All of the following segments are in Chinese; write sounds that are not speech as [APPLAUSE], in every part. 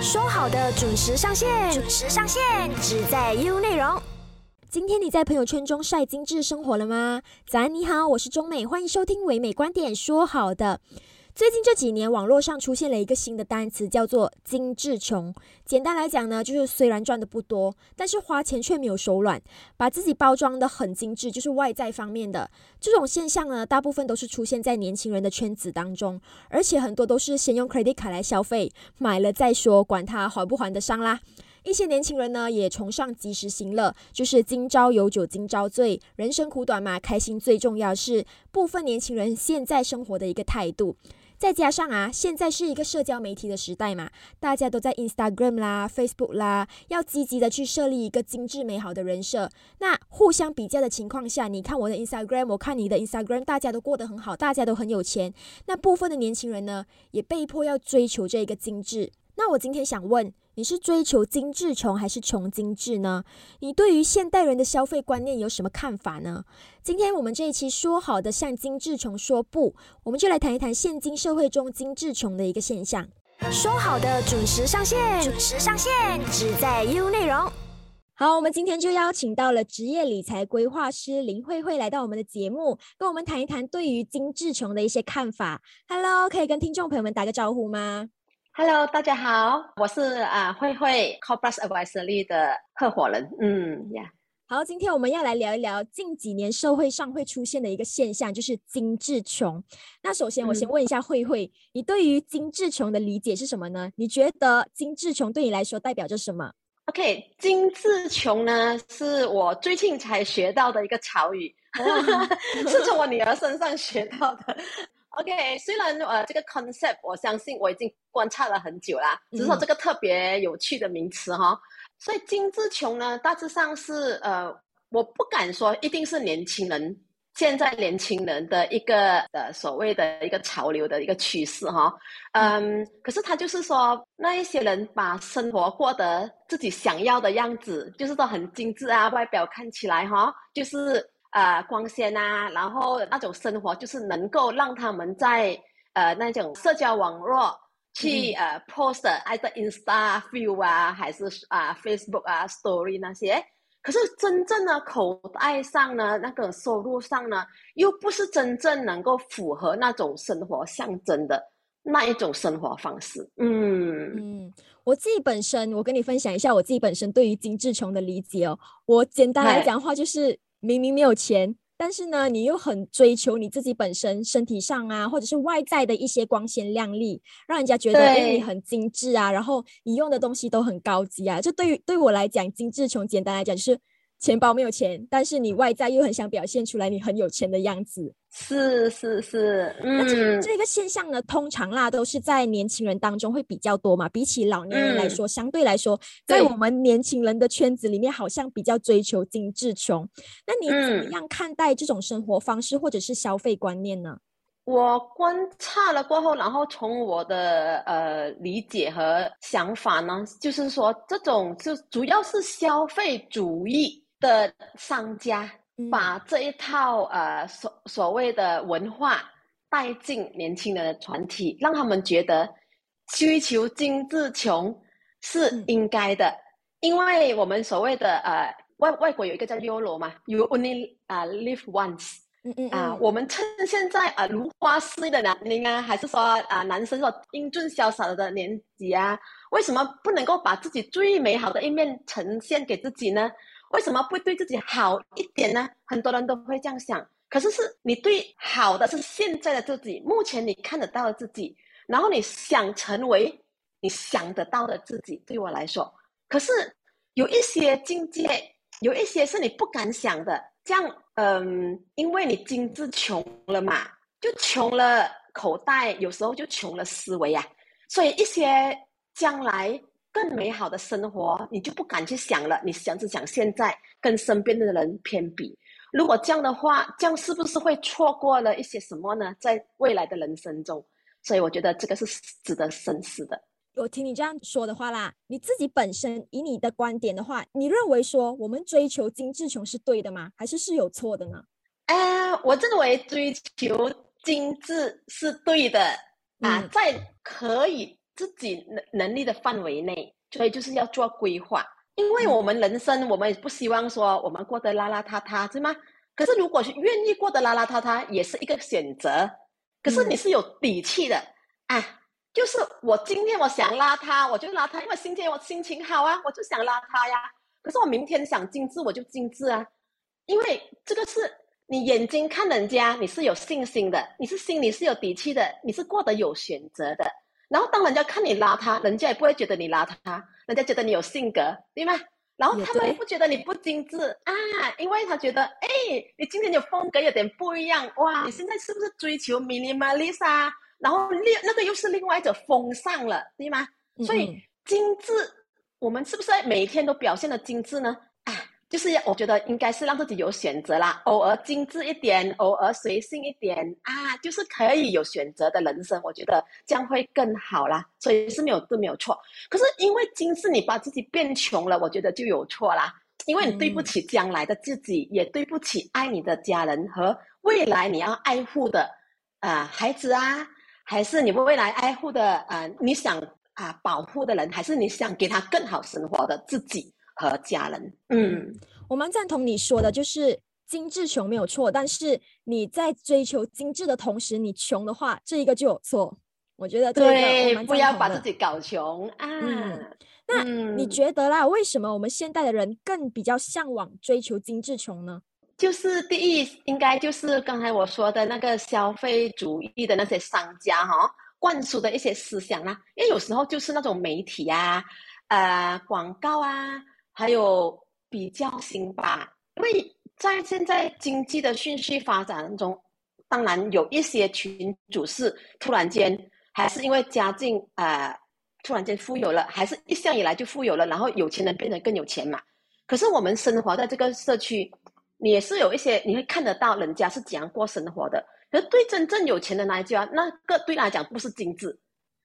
说好的准时上线，准时上线，只在 U 内容。今天你在朋友圈中晒精致生活了吗？早安，你好，我是中美，欢迎收听唯美观点。说好的。最近这几年，网络上出现了一个新的单词，叫做“精致穷”。简单来讲呢，就是虽然赚的不多，但是花钱却没有手软，把自己包装的很精致，就是外在方面的这种现象呢，大部分都是出现在年轻人的圈子当中，而且很多都是先用 credit 卡来消费，买了再说，管他还不还得上啦。一些年轻人呢，也崇尚及时行乐，就是今朝有酒今朝醉，人生苦短嘛，开心最重要，是部分年轻人现在生活的一个态度。再加上啊，现在是一个社交媒体的时代嘛，大家都在 Instagram 啦、Facebook 啦，要积极的去设立一个精致美好的人设。那互相比较的情况下，你看我的 Instagram，我看你的 Instagram，大家都过得很好，大家都很有钱。那部分的年轻人呢，也被迫要追求这一个精致。那我今天想问。你是追求精致穷还是穷精致呢？你对于现代人的消费观念有什么看法呢？今天我们这一期说好的向精致穷说不，我们就来谈一谈现今社会中精致穷的一个现象。说好的准时上线，准时上线，只在 U 内容。好，我们今天就邀请到了职业理财规划师林慧慧来到我们的节目，跟我们谈一谈对于精致穷的一些看法。Hello，可以跟听众朋友们打个招呼吗？Hello，大家好，我是啊慧慧 c o p r a s Advisory 的合伙人。嗯呀，好，今天我们要来聊一聊近几年社会上会出现的一个现象，就是精致穷。那首先，我先问一下慧慧，你对于精致穷的理解是什么呢？你觉得精致穷对你来说代表着什么？OK，精致穷呢，是我最近才学到的一个潮语，[LAUGHS] 是从我女儿身上学到的。OK，虽然呃这个 concept 我相信我已经观察了很久啦，只是说这个特别有趣的名词哈。所以精致穷呢，大致上是呃我不敢说一定是年轻人现在年轻人的一个呃所谓的一个潮流的一个趋势哈。嗯，可是他就是说那一些人把生活过得自己想要的样子，就是说很精致啊，外表看起来哈，就是。呃，光鲜啊，然后那种生活就是能够让他们在呃那种社交网络去呃 post 爱的 Insta view 啊，还是啊 Facebook 啊 Story 那些，可是真正的口袋上呢，那个收入上呢，又不是真正能够符合那种生活象征的那一种生活方式。嗯嗯，我自己本身，我跟你分享一下我自己本身对于精致穷的理解哦。我简单来讲话就是。明明没有钱，但是呢，你又很追求你自己本身身体上啊，或者是外在的一些光鲜亮丽，让人家觉得你很精致啊，然后你用的东西都很高级啊。这对于对我来讲，精致穷，简单来讲就是。钱包没有钱，但是你外在又很想表现出来你很有钱的样子。是是是，嗯这这个现象呢，通常啦都是在年轻人当中会比较多嘛。比起老年人来说，相对来说，在我们年轻人的圈子里面，好像比较追求精致穷。那你怎么样看待这种生活方式或者是消费观念呢？我观察了过后，然后从我的呃理解和想法呢，就是说这种就主要是消费主义。的商家把这一套呃所所谓的文化带进年轻人的团体，让他们觉得追求精致穷是应该的，因为我们所谓的呃外外国有一个叫 “YOLO” 嘛，“You only 啊 live once”，嗯嗯啊，我们趁现在啊如花似玉的年龄啊，还是说啊男生说英俊潇洒的年纪啊，为什么不能够把自己最美好的一面呈现给自己呢？为什么不对自己好一点呢？很多人都会这样想。可是是你对好的是现在的自己，目前你看得到的自己，然后你想成为你想得到的自己。对我来说，可是有一些境界，有一些是你不敢想的。这样，嗯，因为你精致穷了嘛，就穷了口袋，有时候就穷了思维啊。所以一些将来。更美好的生活，你就不敢去想了。你想只想现在跟身边的人偏比。如果这样的话，这样是不是会错过了一些什么呢？在未来的人生中，所以我觉得这个是值得深思的。我听你这样说的话啦，你自己本身以你的观点的话，你认为说我们追求精致穷是对的吗？还是是有错的呢？呃，我认为追求精致是对的啊，在可以。自己能能力的范围内，所以就是要做规划。因为我们人生，我们也不希望说我们过得邋邋遢遢，是吗？可是如果是愿意过得邋邋遢遢，也是一个选择。可是你是有底气的啊，就是我今天我想邋遢，我就邋遢，因为今天我心情好啊，我就想邋遢呀。可是我明天想精致，我就精致啊。因为这个是你眼睛看人家，你是有信心的，你是心里是有底气的，你是过得有选择的。然后当人家看你邋遢，人家也不会觉得你邋遢。人家觉得你有性格，对吗？然后他们也不觉得你不精致啊，因为他觉得，哎，你今天的风格有点不一样，哇！你现在是不是追求 minimalist 啊？然后另那个又是另外一种风尚了，对吗？所以精致，我们是不是每一天都表现的精致呢？就是我觉得应该是让自己有选择啦，偶尔精致一点，偶尔随性一点啊，就是可以有选择的人生，我觉得这样会更好啦。所以是没有都没有错。可是因为精致，你把自己变穷了，我觉得就有错啦。因为你对不起将来的自己，也对不起爱你的家人和未来你要爱护的啊孩子啊，还是你未来爱护的啊你想啊保护的人，还是你想给他更好生活的自己。和家人，嗯，我蛮赞同你说的，就是精致穷没有错，但是你在追求精致的同时，你穷的话，这一个就有错。我觉得对，不要把自己搞穷啊。那你觉得啦，为什么我们现代的人更比较向往追求精致穷呢？就是第一，应该就是刚才我说的那个消费主义的那些商家哈，灌输的一些思想啊，因为有时候就是那种媒体啊，呃，广告啊。还有比较型吧，因为在现在经济的迅速发展中，当然有一些群主是突然间，还是因为家境啊，突然间富有了，还是一向以来就富有了，然后有钱人变得更有钱嘛。可是我们生活在这个社区，你也是有一些你会看得到人家是怎样过生活的。可是对真正有钱的那一家，那个对来讲不是精致。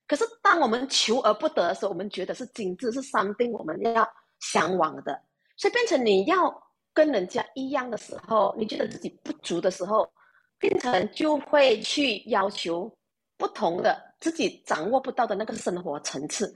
可是当我们求而不得的时候，我们觉得是精致，是商定我们要。向往的，所以变成你要跟人家一样的时候，你觉得自己不足的时候，变成就会去要求不同的自己掌握不到的那个生活层次，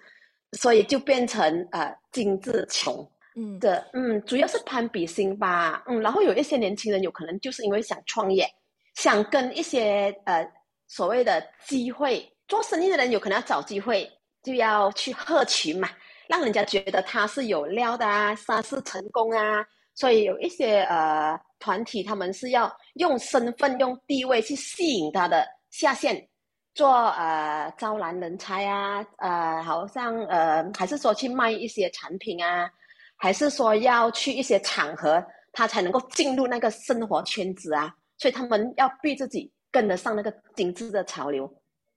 所以就变成呃精致穷，嗯的嗯，主要是攀比心吧，嗯，然后有一些年轻人有可能就是因为想创业，想跟一些呃所谓的机会做生意的人有可能要找机会，就要去合群嘛。让人家觉得他是有料的啊，他是成功啊，所以有一些呃团体，他们是要用身份、用地位去吸引他的下线，做呃招揽人才啊，呃，好像呃，还是说去卖一些产品啊，还是说要去一些场合，他才能够进入那个生活圈子啊，所以他们要逼自己跟得上那个精致的潮流。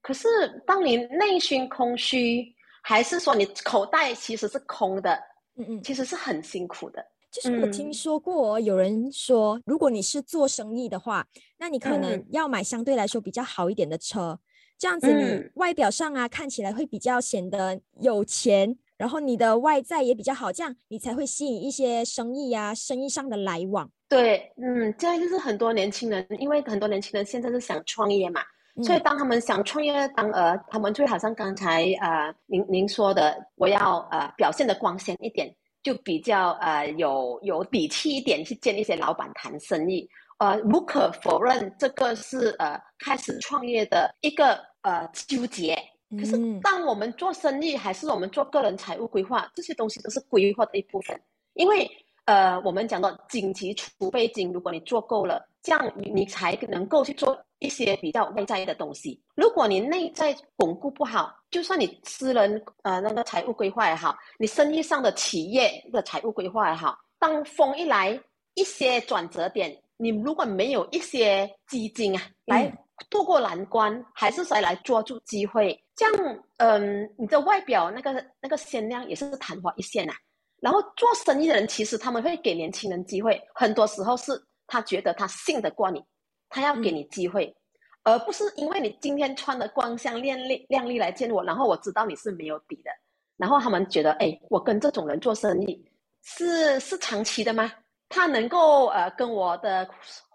可是当你内心空虚。还是说你口袋其实是空的，嗯嗯，其实是很辛苦的。就是我听说过有人说，如果你是做生意的话，那你可能要买相对来说比较好一点的车，这样子你外表上啊看起来会比较显得有钱，然后你的外在也比较好，这样你才会吸引一些生意呀、生意上的来往。对，嗯，这样就是很多年轻人，因为很多年轻人现在是想创业嘛。所以，当他们想创业，当呃，他们就好像刚才呃，您您说的，我要呃表现的光鲜一点，就比较呃有有底气一点去见一些老板谈生意。呃，无可否认，这个是呃开始创业的一个呃纠结。可是，当我们做生意，还是我们做个人财务规划，这些东西都是规划的一部分。因为呃，我们讲到紧急储备金，如果你做够了，这样你你才能够去做。一些比较外在的东西，如果你内在巩固不好，就算你私人呃那个财务规划也好，你生意上的企业的财务规划也好，当风一来，一些转折点，你如果没有一些基金啊，来渡过难关，还是谁来抓住机会？这样，嗯，你的外表那个那个鲜亮也是昙花一现呐。然后做生意的人，其实他们会给年轻人机会，很多时候是他觉得他信得过你。他要给你机会，而不是因为你今天穿的光鲜亮丽亮丽来见我，然后我知道你是没有底的，然后他们觉得，哎，我跟这种人做生意是是长期的吗？他能够呃跟我的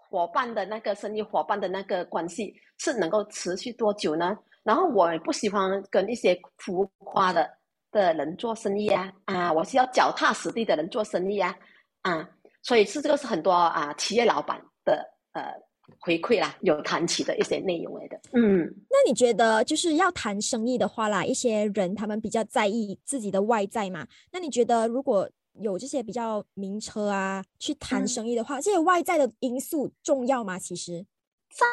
伙伴的那个生意伙伴的那个关系是能够持续多久呢？然后我也不喜欢跟一些浮夸的的人做生意啊，啊，我是要脚踏实地的人做生意啊，啊，所以是这个是很多啊企业老板的呃回馈啦，有谈起的一些内容来的。嗯，那你觉得就是要谈生意的话啦，一些人他们比较在意自己的外在嘛？那你觉得如果有这些比较名车啊，去谈生意的话，这些外在的因素重要吗？其实？在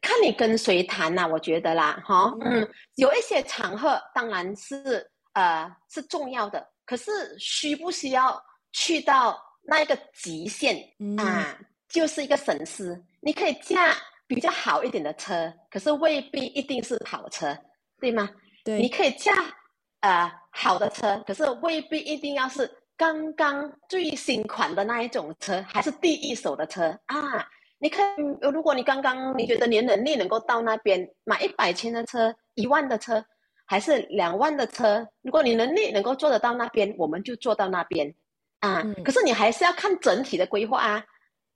看你跟谁谈呐，我觉得啦，哈，嗯，有一些场合当然是呃是重要的，可是需不需要去到那一个极限啊？就是一个损失，你可以驾比较好一点的车，可是未必一定是跑车，对吗？对，你可以驾呃好的车，可是未必一定要是刚刚最新款的那一种车，还是第一手的车啊。你看，如果你刚刚你觉得你能力能够到那边买一百千的车、一万的车，还是两万的车，如果你能力能够做得到那边，我们就做到那边啊。可是你还是要看整体的规划啊，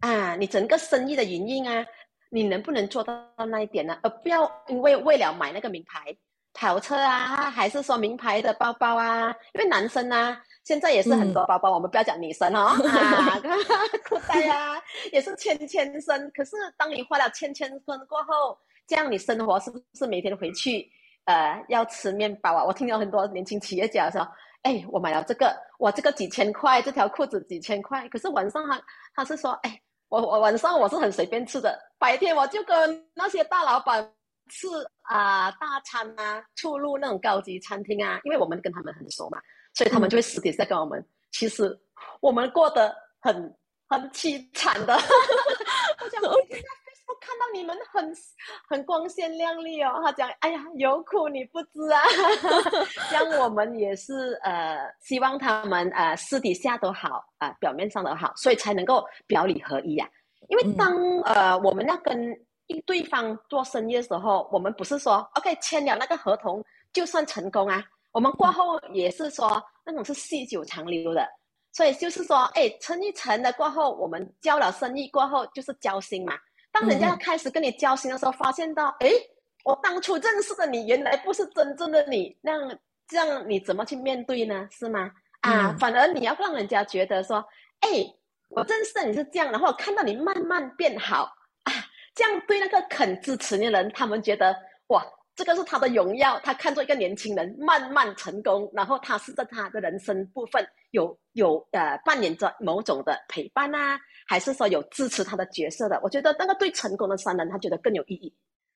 啊，你整个生意的营运啊，你能不能做到那一点呢？而不要因为为了买那个名牌跑车啊，还是说名牌的包包啊？因为男生啊。现在也是很多包包，我们不要讲女生哦，[LAUGHS] 啊，[LAUGHS] 裤带啊，也是千千身。可是当你花了千千身过后，这样你生活是不是每天回去，呃，要吃面包啊？我听到很多年轻企业家说，哎，我买了这个，我这个几千块，这条裤子几千块。可是晚上他他是说，哎，我我晚上我是很随便吃的，白天我就跟那些大老板吃啊大餐啊，出入那种高级餐厅啊，因为我们跟他们很熟嘛。所以他们就会私底下跟我们，其实我们过得很很凄惨的。我讲我在 Facebook 看到你们很很光鲜亮丽哦，他讲哎呀有苦你不知啊。[LAUGHS] [LAUGHS] 像我们也是呃，希望他们呃私底下都好啊，表面上都好，所以才能够表里合一呀。因为当呃我们要跟对方做生意的时候，我们不是说 OK 签了那个合同就算成功啊。我们过后也是说那种是细酒长流的，所以就是说，哎，成一成的过后，我们交了生意过后就是交心嘛。当人家开始跟你交心的时候，发现到，哎，我当初认识的你原来不是真正的你，那样这样你怎么去面对呢？是吗？啊，反而你要让人家觉得说，哎，我认识的你是这样，然后看到你慢慢变好啊，这样对那个肯支持你的人，他们觉得哇。这个是他的荣耀，他看作一个年轻人慢慢成功，然后他是在他的人生部分有有呃扮演着某种的陪伴啊，还是说有支持他的角色的？我觉得那个对成功的商人，他觉得更有意义。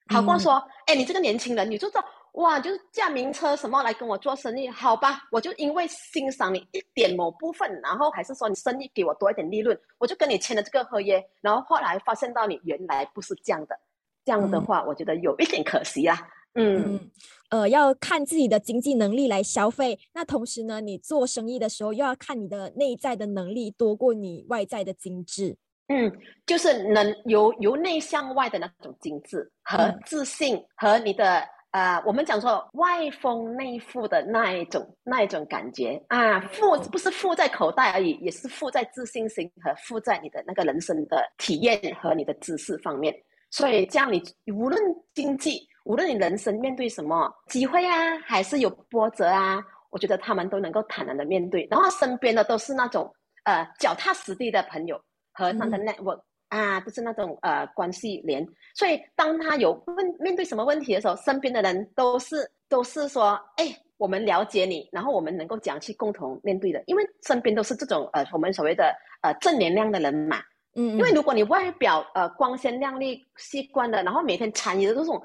好过说，哎，你这个年轻人，你就说哇，就是驾名车什么来跟我做生意？好吧，我就因为欣赏你一点某部分，然后还是说你生意给我多一点利润，我就跟你签了这个合约，然后后来发现到你原来不是这样的，这样的话，我觉得有一点可惜啊。嗯，呃，要看自己的经济能力来消费。那同时呢，你做生意的时候又要看你的内在的能力多过你外在的精致。嗯，就是能由由内向外的那种精致和自信，和你的呃，我们讲说外丰内富的那一种那一种感觉啊，富不是富在口袋而已，也是富在自信心和富在你的那个人生的体验和你的知识方面。所以这样，你无论经济。无论你人生面对什么机会啊，还是有波折啊，我觉得他们都能够坦然的面对。然后身边的都是那种呃脚踏实地的朋友和他的 network 啊，就是那种呃关系连。所以当他有问面对什么问题的时候，身边的人都是都是说，哎，我们了解你，然后我们能够讲去共同面对的。因为身边都是这种呃我们所谓的呃正能量的人嘛。嗯。因为如果你外表呃光鲜亮丽、习惯的，然后每天参与的这种。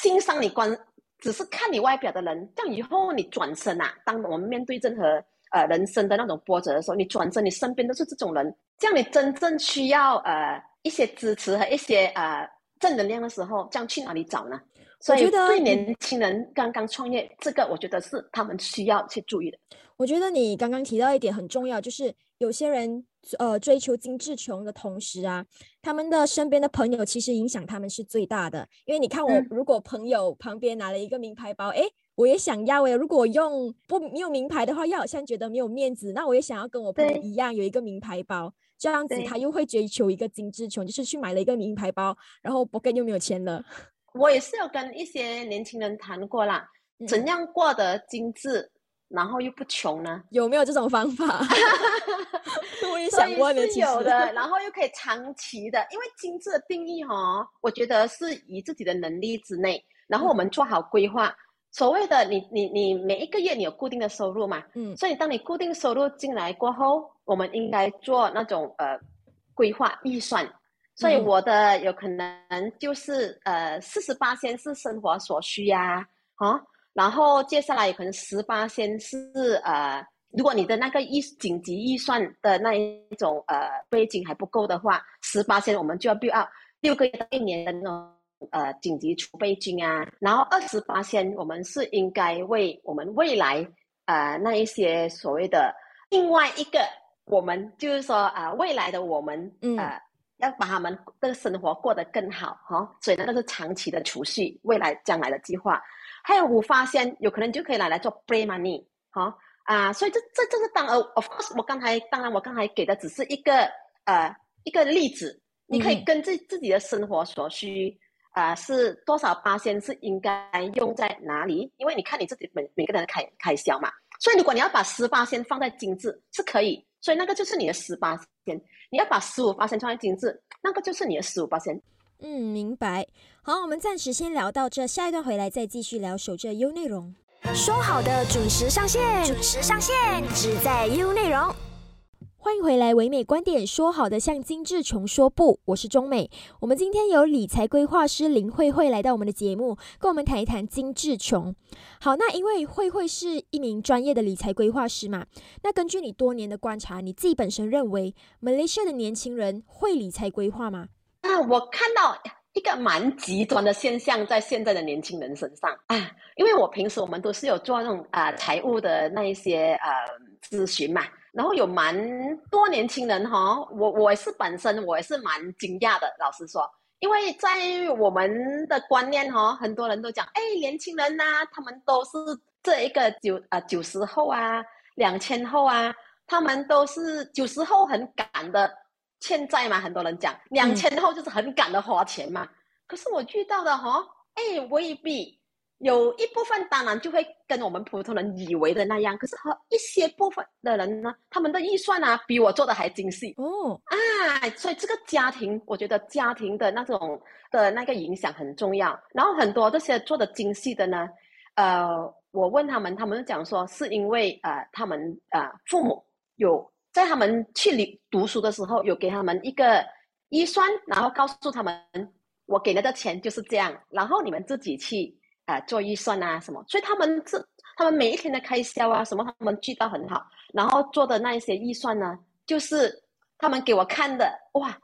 欣赏你观，只是看你外表的人，这样以后你转身啊，当我们面对任何呃人生的那种波折的时候，你转身，你身边都是这种人，这样你真正需要呃一些支持和一些呃正能量的时候，这样去哪里找呢？所以对年轻人刚刚创业，这个我觉得是他们需要去注意的。我觉得你刚刚提到一点很重要，就是有些人。呃，追求精致穷的同时啊，他们的身边的朋友其实影响他们是最大的。因为你看，我如果朋友旁边拿了一个名牌包，哎，我也想要哎。如果用不没有名牌的话，又好像觉得没有面子。那我也想要跟我朋友一样有一个名牌包，这样子他又会追求一个精致穷，就是去买了一个名牌包，然后 pocket 又没有钱了。我也是有跟一些年轻人谈过啦，怎样过得精致，然后又不穷呢？有没有这种方法？[LAUGHS] 我也想过是有的，然后又可以长期的，因为精致的定义哈，我觉得是以自己的能力之内，然后我们做好规划。所谓的你你你每一个月你有固定的收入嘛？嗯，所以当你固定收入进来过后，我们应该做那种呃规划预算。所以我的有可能就是呃四十八先是生活所需呀，啊，然后接下来有可能十八先是呃，如果你的那个预紧急预算的那一种呃背景还不够的话，十八先我们就要 build up 六个月到一年的那种呃紧急储备金啊，然后二十八先我们是应该为我们未来呃那一些所谓的另外一个我们就是说啊未来的我们呃。要把他们的生活过得更好，哈，所以那个是长期的储蓄，未来将来的计划。还有五发现，有可能就可以拿来做 play money，哈啊，所以这这这是当然，of course，我刚才当然我刚才给的只是一个呃一个例子，你可以根据自己的生活所需啊，是多少八仙是应该用在哪里？因为你看你自己每每个人的开开销嘛，所以如果你要把十八仙放在精致是可以。所以那个就是你的十八仙，你要把十五八仙放在精致，那个就是你的十五八千。嗯，明白。好，我们暂时先聊到这，下一段回来再继续聊守着 U 内容。说好的准时上线，准时上线，只在 U 内容。欢迎回来，唯美观点说好的向金志琼说不，我是中美。我们今天有理财规划师林慧慧来到我们的节目，跟我们谈一谈金志琼。好，那因为慧慧是一名专业的理财规划师嘛，那根据你多年的观察，你自己本身认为马来西亚的年轻人会理财规划吗？啊，我看到一个蛮极端的现象在现在的年轻人身上啊，因为我平时我们都是有做那种啊财务的那一些呃咨询嘛。然后有蛮多年轻人哈，我我是本身我也是蛮惊讶的，老实说，因为在我们的观念哈，很多人都讲，哎，年轻人呐，他们都是这一个九啊九十后啊，两千后啊，他们都是九十后很赶的欠债嘛，很多人讲，两千后就是很赶的花钱嘛。可是我遇到的哈，哎，未必。有一部分当然就会跟我们普通人以为的那样，可是和一些部分的人呢，他们的预算啊比我做的还精细哦啊，所以这个家庭，我觉得家庭的那种的那个影响很重要。然后很多这些做的精细的呢，呃，我问他们，他们讲说是因为呃，他们呃父母有在他们去读读书的时候有给他们一个预算，然后告诉他们，我给了的钱就是这样，然后你们自己去。啊，做预算啊什么，所以他们是他们每一天的开销啊什么，他们记得很好。然后做的那一些预算呢，就是他们给我看的，哇，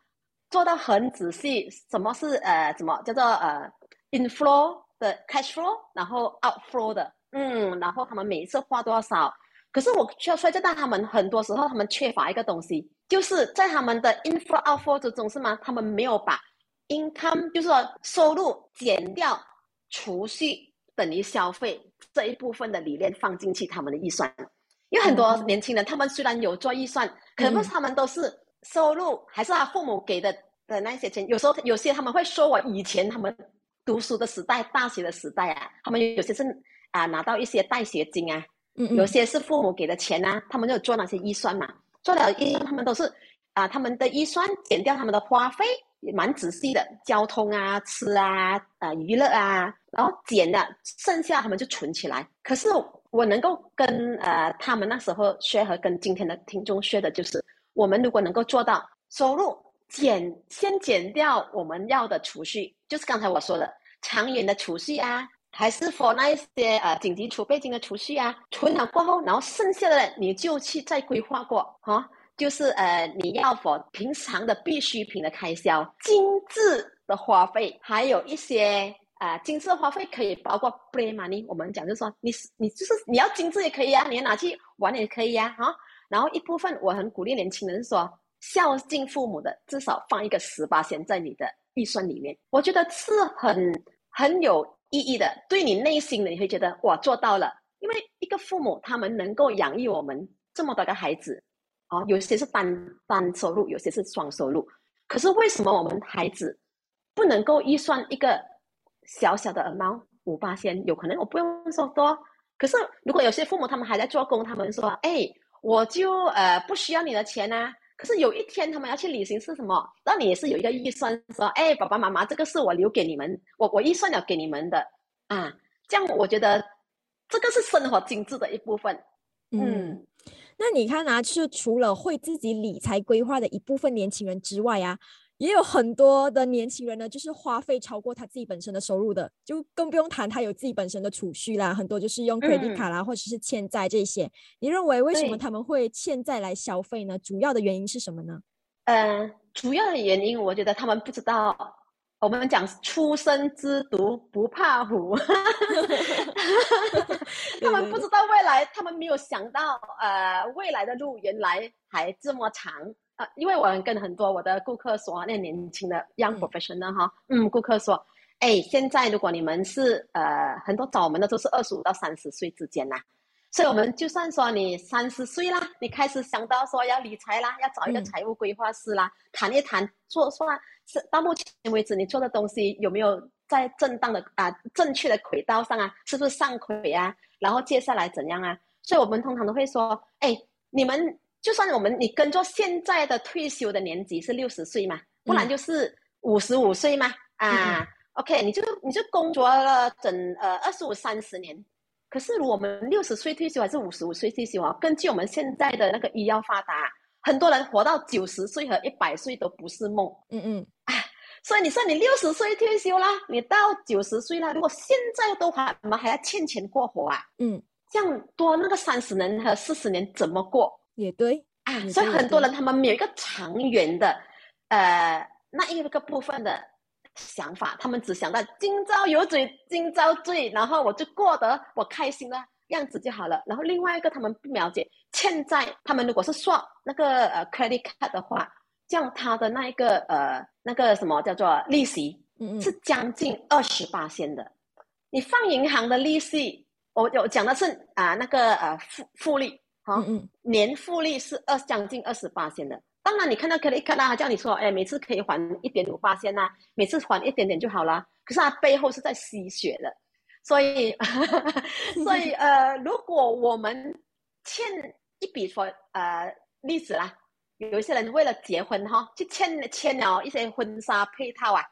做到很仔细。什么是呃，什么叫做呃，inflow 的 cash flow，然后 outflow 的，嗯，然后他们每一次花多少？可是我需要说，这但他们很多时候他们缺乏一个东西，就是在他们的 inflow outflow 之中是吗？他们没有把 income，就是说收入减掉。储蓄等于消费这一部分的理念放进去他们的预算，因为很多年轻人他们虽然有做预算，可是他们都是收入还是他父母给的的那些钱。有时候有些他们会说我以前他们读书的时代、大学的时代啊，他们有些是啊拿到一些带学金啊，有些是父母给的钱啊，他们就做那些预算嘛，做了预算他们都是啊他们的预算减掉他们的花费。蛮仔细的，交通啊、吃啊、啊娱乐啊，然后减了，剩下他们就存起来。可是我能够跟呃他们那时候学和跟今天的听众学的就是，我们如果能够做到收入减，先减掉我们要的储蓄，就是刚才我说的长远的储蓄啊，还是放那一些呃紧急储备金的储蓄啊，存了过后，然后剩下的你就去再规划过哈。就是呃，你要否平常的必需品的开销、精致的花费，还有一些啊，精致的花费可以包括 play money。我们讲就是说，你你就是你要精致也可以啊，你要拿去玩也可以呀，哈。然后一部分我很鼓励年轻人说，孝敬父母的至少放一个十八钱在你的预算里面，我觉得是很很有意义的。对你内心的你会觉得哇做到了，因为一个父母他们能够养育我们这么多个孩子。哦，有些是单单收入，有些是双收入。可是为什么我们孩子不能够预算一个小小的耳毛五八千，有可能我不用说多。可是如果有些父母他们还在做工，他们说：“哎，我就呃不需要你的钱啊。”可是有一天他们要去旅行是什么？那你也是有一个预算，说：“哎，爸爸妈妈，这个是我留给你们，我我预算了给你们的啊。”这样我觉得这个是生活精致的一部分。嗯，那你看啊，就是除了会自己理财规划的一部分年轻人之外啊。也有很多的年轻人呢，就是花费超过他自己本身的收入的，就更不用谈他有自己本身的储蓄啦。很多就是用 credit 卡啦，或者是欠债这些。你认为为什么他们会欠债来消费呢？主要的原因是什么呢？嗯，主要的原因，我觉得他们不知道。我们讲出生之犊不怕虎，[LAUGHS] 他们不知道未来，他们没有想到，呃，未来的路原来还这么长。啊，因为我跟很多我的顾客说，那年轻的 young professional 哈，嗯，顾客说，哎，现在如果你们是呃很多找我们的都是二十五到三十岁之间呐，所以我们就算说你三十岁啦，你开始想到说要理财啦，要找一个财务规划师啦，谈一谈做算是到目前为止你做的东西有没有在正当的啊正确的轨道上啊，是不是上轨啊？然后接下来怎样啊？所以我们通常都会说，哎，你们。就算我们你跟着现在的退休的年纪是六十岁嘛，不然就是五十五岁嘛啊，OK，你就你就工作了整呃二十五三十年，可是如果我们六十岁退休还是五十五岁退休啊？根据我们现在的那个医药发达，很多人活到九十岁和一百岁都不是梦。嗯嗯，啊，所以你说你六十岁退休啦，你到九十岁啦，如果现在都还我们还要欠钱过活啊？嗯，这样多那个三十年和四十年怎么过？也对啊，所以很多人他们没有一个长远的，呃，那一个部分的想法，他们只想到今朝有酒今朝醉，然后我就过得我开心的样子就好了。然后另外一个他们不了解欠债，他们如果是刷那个呃 credit card 的话，这样他的那一个呃那个什么叫做利息，嗯嗯，是将近二十八线的。你放银行的利息，我我讲的是啊那个呃复复利。好，嗯年复利是二将近二十八线的。当然，你看到可里克拉他叫你说，哎，每次可以还一点五八千呐，每次还一点点就好了。可是他背后是在吸血的，所以，[LAUGHS] 所以 [LAUGHS] 呃，如果我们欠一笔说呃例子啦，有一些人为了结婚哈，去欠欠了一些婚纱配套啊，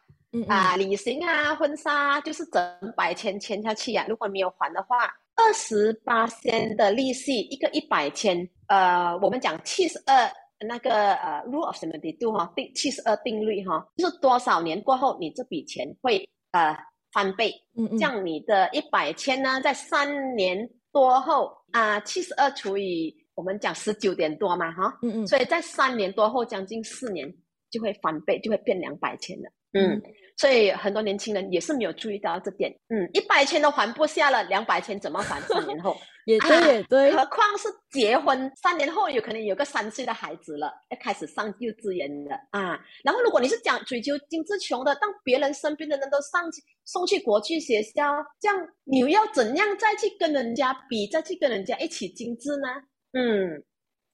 啊，旅行啊，婚纱就是整百千欠下去呀，如果没有还的话。二十八千的利息，一个一百千，呃，我们讲七十二那个呃，rule of seventy two 哈，定七十二定律哈，就是多少年过后你这笔钱会呃翻倍，嗯嗯，这样你的一百千呢，在三年多后啊，七十二除以我们讲十九点多嘛哈，嗯嗯，所以在三年多后，将近四年就会翻倍，就会变两百千了，嗯。所以很多年轻人也是没有注意到这点，嗯，一百千都还不下了，两百千怎么还？三年后 [LAUGHS] 也对，也对，何况是结婚三年后有可能有个三岁的孩子了，要开始上幼稚园了啊。然后如果你是讲追求精致穷的，当别人身边的人都上去送去国际学校，这样你又要怎样再去跟人家比，再去跟人家一起精致呢？嗯，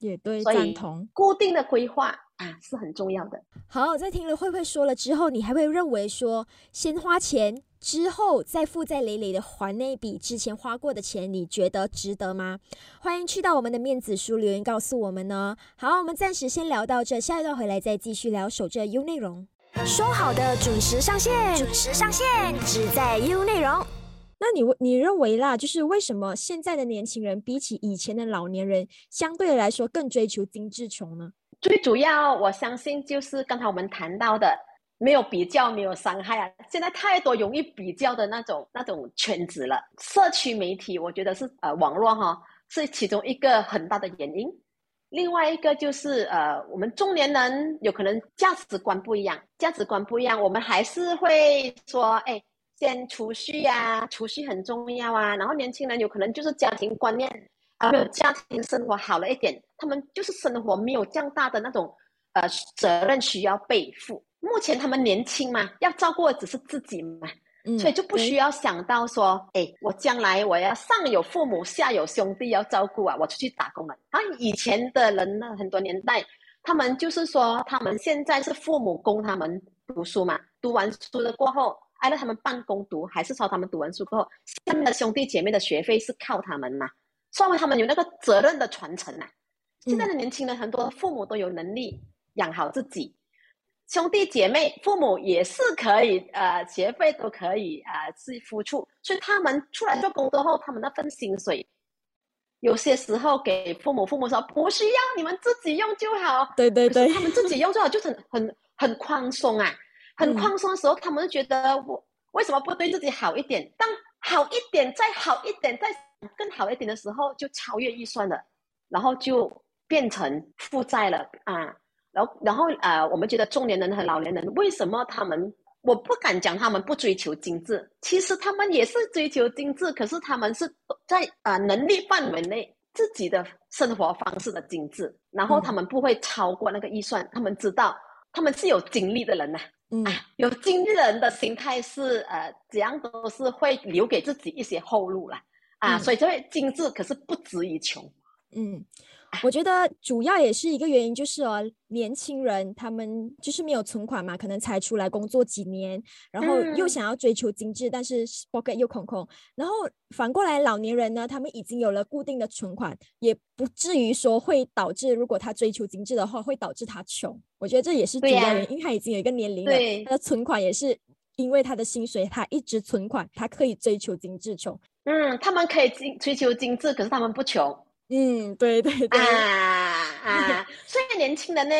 也对，赞同固定的规划。啊，是很重要的。好，在听了慧慧说了之后，你还会认为说，先花钱之后再负债累累的还那笔之前花过的钱，你觉得值得吗？欢迎去到我们的面子书留言告诉我们呢。好，我们暂时先聊到这，下一段回来再继续聊守着 U 内容。说好的准时上线，准时上线，只在 U 内容。那你你认为啦，就是为什么现在的年轻人比起以前的老年人，相对来说更追求精致穷呢？最主要，我相信就是刚才我们谈到的，没有比较，没有伤害啊。现在太多容易比较的那种那种圈子了，社区媒体，我觉得是呃网络哈，是其中一个很大的原因。另外一个就是呃，我们中年人有可能价值观不一样，价值观不一样，我们还是会说，哎，先储蓄呀，储蓄很重要啊。然后年轻人有可能就是家庭观念。啊，没有家庭生活好了一点，他们就是生活没有这样大的那种呃责任需要背负。目前他们年轻嘛，要照顾的只是自己嘛，所以就不需要想到说，哎，我将来我要上有父母，下有兄弟要照顾啊，我出去打工了。啊，以前的人呢，很多年代，他们就是说，他们现在是父母供他们读书嘛，读完书了过后挨着他们办公读，还是说他们读完书过后，下面的兄弟姐妹的学费是靠他们嘛？说明他们有那个责任的传承啊。现在的年轻人很多父母都有能力养好自己，兄弟姐妹父母也是可以，呃，学费都可以啊，去付出，所以他们出来做工作后，他们那份薪水。有些时候给父母，父母说不需要，你们自己用就好。对对对，他们自己用就好，就很很很宽松啊，很宽松的时候，他们就觉得我为什么不对自己好一点？当好一点，再好一点，再更好一点的时候，就超越预算了，然后就变成负债了啊。然后然后呃，我们觉得中年人和老年人为什么他们？我不敢讲他们不追求精致，其实他们也是追求精致，可是他们是在啊能力范围内自己的生活方式的精致，然后他们不会超过那个预算，他们知道他们是有精力的人呐，嗯，有精力的人的心态是呃怎样都是会留给自己一些后路啦，啊，所以这位精致，可是不止于穷，嗯。我觉得主要也是一个原因，就是哦，年轻人他们就是没有存款嘛，可能才出来工作几年，然后又想要追求精致，但是 pocket 又空空。然后反过来，老年人呢，他们已经有了固定的存款，也不至于说会导致，如果他追求精致的话，会导致他穷。我觉得这也是主要原因，因为他已经有一个年龄了，他的存款也是因为他的薪水，他一直存款，他可以追求精致穷。嗯，他们可以精追求精致，可是他们不穷。嗯，对对对啊啊！[LAUGHS] 所以年轻人呢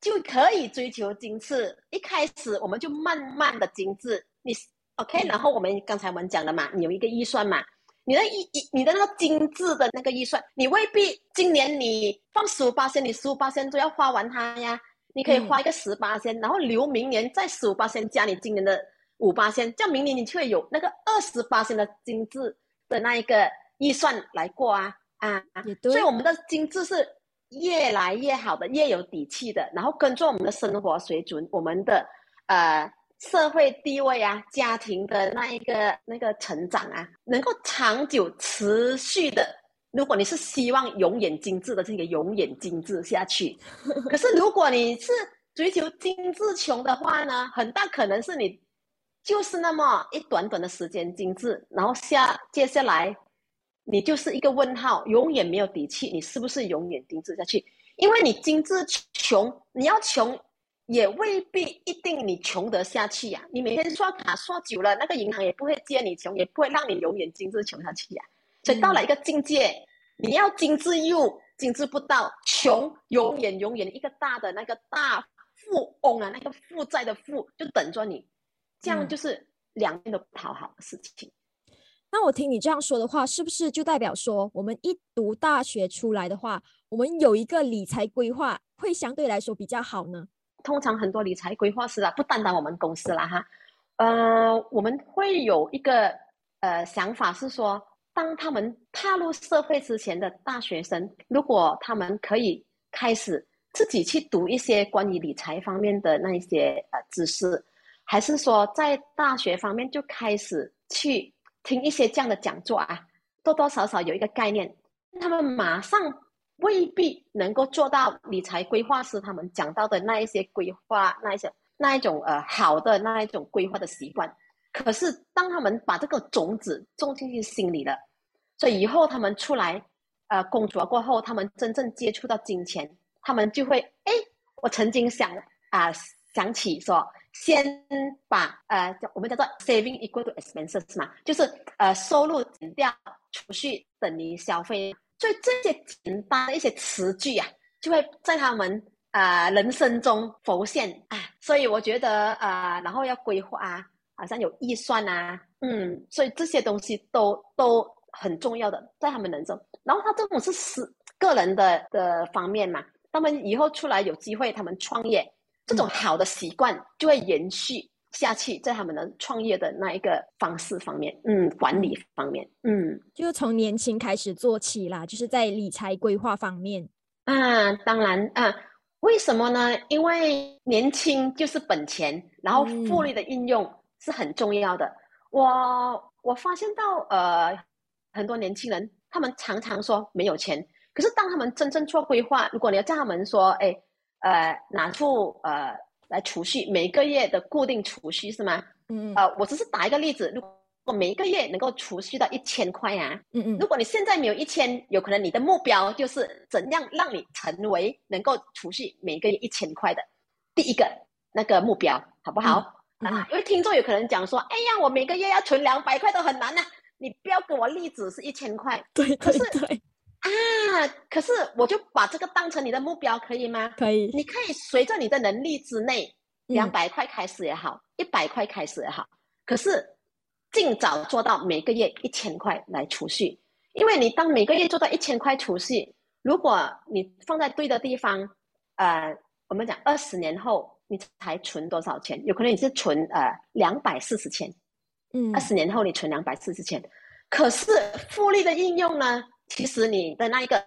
就可以追求精致。一开始我们就慢慢的精致，你 OK？然后我们刚才我们讲了嘛，你有一个预算嘛，你的一一你的那个精致的那个预算，你未必今年你放十五八千，你十五八千都要花完它呀。你可以花一个十八千，然后留明年再十五八千加你今年的五八千，这样明年你就会有那个二十八千的精致的那一个预算来过啊。啊，所以我们的精致是越来越好的，越有底气的。然后跟着我们的生活水准，我们的呃社会地位啊，家庭的那一个那个成长啊，能够长久持续的。如果你是希望永远精致的，这个永远精致下去。[LAUGHS] 可是如果你是追求精致穷的话呢，很大可能是你就是那么一短短的时间精致，然后下接下来。你就是一个问号，永远没有底气。你是不是永远精致下去？因为你精致穷，你要穷也未必一定你穷得下去呀。你每天刷卡刷久了，那个银行也不会借你穷，也不会让你永远精致穷下去呀。所以到了一个境界，你要精致又精致不到，穷永远永远一个大的那个大富翁啊，那个负债的负就等着你，这样就是两边都不讨好的事情。那我听你这样说的话，是不是就代表说，我们一读大学出来的话，我们有一个理财规划会相对来说比较好呢？通常很多理财规划师啊，不单单我们公司啦哈，呃，我们会有一个呃想法是说，当他们踏入社会之前的大学生，如果他们可以开始自己去读一些关于理财方面的那一些呃知识，还是说在大学方面就开始去。听一些这样的讲座啊，多多少少有一个概念，他们马上未必能够做到理财规划师他们讲到的那一些规划，那一些那一种呃好的那一种规划的习惯。可是当他们把这个种子种进去心里了，所以以后他们出来呃工作过后，他们真正接触到金钱，他们就会哎，我曾经想啊想起说。先把呃，我们叫做 saving equal to expenses 嘛，就是呃，收入减掉储蓄等于消费，所以这些简单的一些词句啊，就会在他们啊人生中浮现啊。所以我觉得啊，然后要规划啊，好像有预算啊，嗯，所以这些东西都都很重要的，在他们人生。然后他这种是私个人的的方面嘛，他们以后出来有机会，他们创业。这种好的习惯就会延续下去，在他们的创业的那一个方式方面，嗯，管理方面，嗯，就是从年轻开始做起啦，就是在理财规划方面啊，当然啊，为什么呢？因为年轻就是本钱，然后复利的应用是很重要的。我我发现到呃，很多年轻人他们常常说没有钱，可是当他们真正做规划，如果你要叫他们说，哎。呃，拿出呃来储蓄，每个月的固定储蓄是吗？嗯，呃，我只是打一个例子，如果每一个月能够储蓄到一千块啊，嗯嗯，如果你现在没有一千，有可能你的目标就是怎样让你成为能够储蓄每个月一千块的第一个那个目标，好不好？啊，因为听众有可能讲说，哎呀，我每个月要存两百块都很难呐，你不要给我例子是一千块，对，可是对。啊，可是我就把这个当成你的目标，可以吗？可以。你可以随着你的能力之内，两百块开始也好，一百块开始也好。可是尽早做到每个月一千块来储蓄，因为你当每个月做到一千块储蓄，如果你放在对的地方，呃，我们讲二十年后你才存多少钱？有可能你是存呃两百四十千，嗯，二十年后你存两百四十千，可是复利的应用呢？其实你的那一个，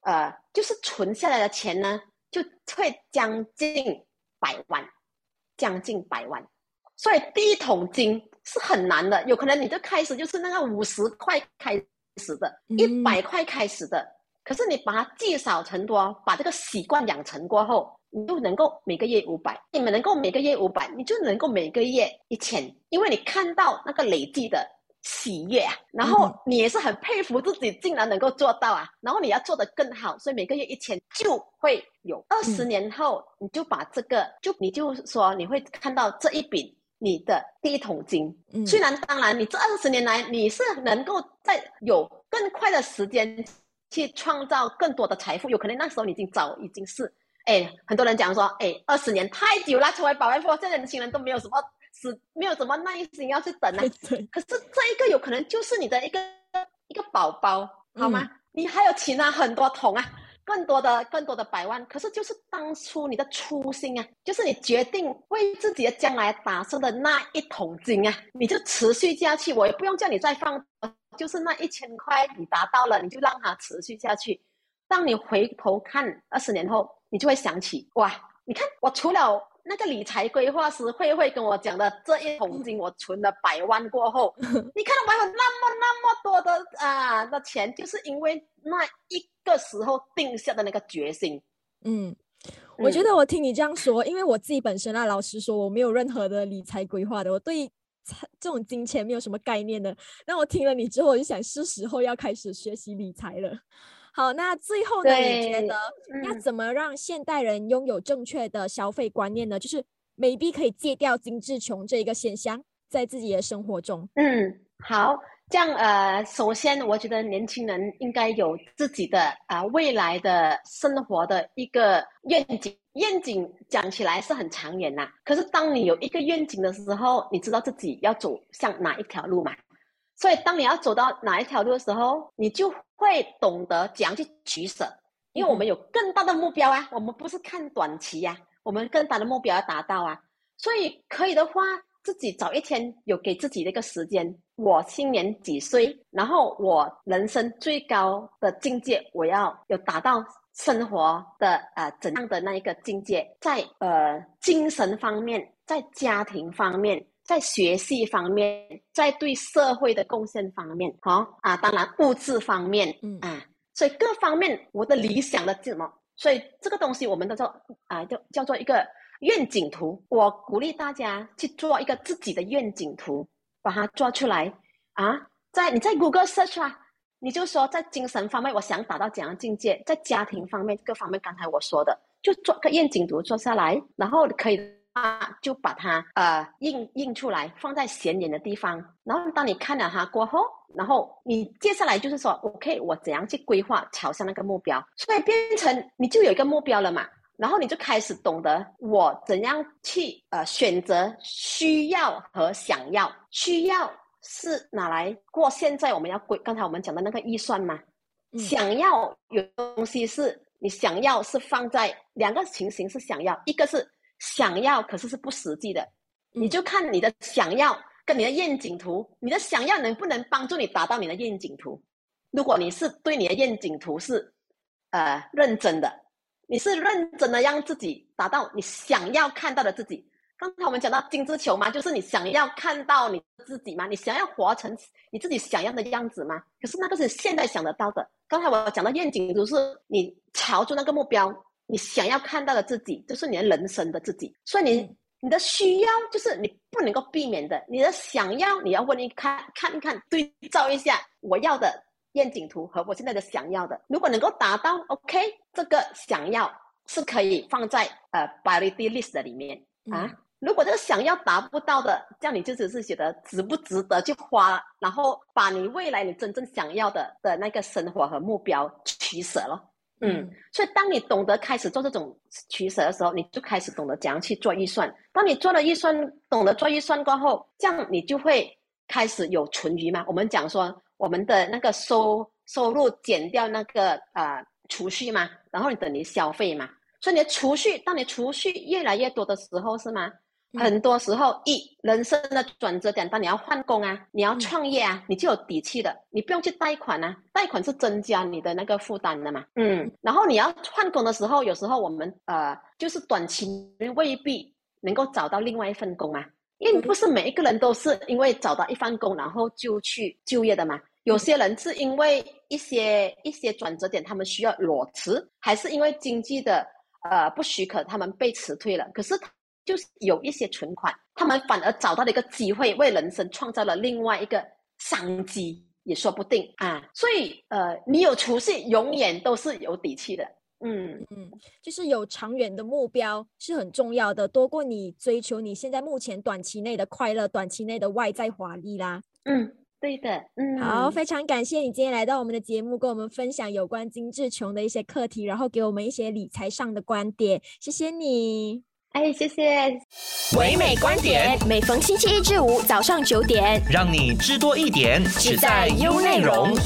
呃，就是存下来的钱呢，就会将近百万，将近百万。所以第一桶金是很难的，有可能你就开始就是那个五十块开始的，一百块开始的。可是你把它积少成多，把这个习惯养成过后，你就能够每个月五百。你们能够每个月五百，你就能够每个月一千，因为你看到那个累计的。喜悦啊，然后你也是很佩服自己竟然能够做到啊，然后你要做得更好，所以每个月一千就会有二十年后，你就把这个就你就说你会看到这一笔你的第一桶金。虽然当然你这二十年来你是能够在有更快的时间去创造更多的财富，有可能那时候你已经早已经是哎，很多人讲说哎，二十年太久了，成为百万富翁，现在年轻人都没有什么。是没有怎么耐心要去等啊，可是这一个有可能就是你的一个一个宝宝，好吗？你还有其他很多桶啊，更多的更多的百万，可是就是当初你的初心啊，就是你决定为自己的将来打算的那一桶金啊，你就持续下去，我也不用叫你再放，就是那一千块你达到了，你就让它持续下去。当你回头看二十年后，你就会想起哇，你看我除了。那个理财规划师慧慧跟我讲的这一桶金，我存了百万过后，[LAUGHS] 你看到我有那么那么多的啊的钱，就是因为那一个时候定下的那个决心。嗯，我觉得我听你这样说，因为我自己本身啊，老实说，我没有任何的理财规划的，我对这种金钱没有什么概念的。那我听了你之后，我就想是时候要开始学习理财了。好，那最后呢？你觉得要怎么让现代人拥有正确的消费观念呢？就是 maybe 可以戒掉精致穷这一个现象，在自己的生活中。嗯，好，这样呃，首先我觉得年轻人应该有自己的啊未来的生活的一个愿景。愿景讲起来是很长远呐，可是当你有一个愿景的时候，你知道自己要走向哪一条路吗？所以，当你要走到哪一条路的时候，你就会懂得怎样去取舍。因为我们有更大的目标啊，我们不是看短期呀，我们更大的目标要达到啊。所以，可以的话，自己早一天有给自己的一个时间。我今年几岁？然后我人生最高的境界，我要有达到生活的呃怎样的那一个境界，在呃精神方面，在家庭方面。在学习方面，在对社会的贡献方面，好啊，当然物质方面，嗯啊，所以各方面我的理想的什么？所以这个东西我们都叫啊，叫叫做一个愿景图。我鼓励大家去做一个自己的愿景图，把它做出来啊。在你在 Google search 啊，你就说在精神方面我想达到怎样境界，在家庭方面各方面，刚才我说的，就做个愿景图做下来，然后可以。啊，就把它呃印印出来，放在显眼的地方。然后当你看了它过后，然后你接下来就是说，OK，我怎样去规划朝向那个目标？所以变成你就有一个目标了嘛。然后你就开始懂得我怎样去呃选择需要和想要。需要是拿来过现在我们要规，刚才我们讲的那个预算嘛。想要有东西是你想要是放在两个情形是想要，一个是。想要可是是不实际的，你就看你的想要跟你的愿景图，你的想要能不能帮助你达到你的愿景图？如果你是对你的愿景图是呃认真的，你是认真的让自己达到你想要看到的自己。刚才我们讲到精致球嘛，就是你想要看到你自己嘛？你想要活成你自己想要的样子嘛？可是那个是现在想得到的。刚才我讲的愿景图是你朝着那个目标。你想要看到的自己，就是你的人生的自己。所以你你的需要就是你不能够避免的，你的想要你要问一看看一看对照一下我要的愿景图和我现在的想要的，如果能够达到，OK，这个想要是可以放在呃 priority list 的里面啊。如果这个想要达不到的，这样你就只是觉得值不值得去花，然后把你未来你真正想要的的那个生活和目标取舍了。嗯，所以当你懂得开始做这种取舍的时候，你就开始懂得怎样去做预算。当你做了预算，懂得做预算过后，这样你就会开始有存余嘛。我们讲说我们的那个收收入减掉那个呃储蓄嘛，然后你等于消费嘛。所以你的储蓄，当你储蓄越来越多的时候，是吗？很多时候，一人生的转折点，当你要换工啊，你要创业啊，你就有底气的，你不用去贷款啊，贷款是增加你的那个负担的嘛。嗯，然后你要换工的时候，有时候我们呃，就是短期未必能够找到另外一份工嘛，因为不是每一个人都是因为找到一份工然后就去就业的嘛，有些人是因为一些一些转折点，他们需要裸辞，还是因为经济的呃不许可，他们被辞退了，可是。就是有一些存款，他们反而找到了一个机会，为人生创造了另外一个商机，也说不定啊。所以，呃，你有储蓄，永远都是有底气的。嗯嗯，就是有长远的目标是很重要的，多过你追求你现在目前短期内的快乐，短期内的外在华丽啦。嗯，对的。嗯，好，非常感谢你今天来到我们的节目，跟我们分享有关精致穷的一些课题，然后给我们一些理财上的观点。谢谢你。哎，谢谢。唯美观点，每逢星期一至五早上九点，让你知多一点，只在优内容。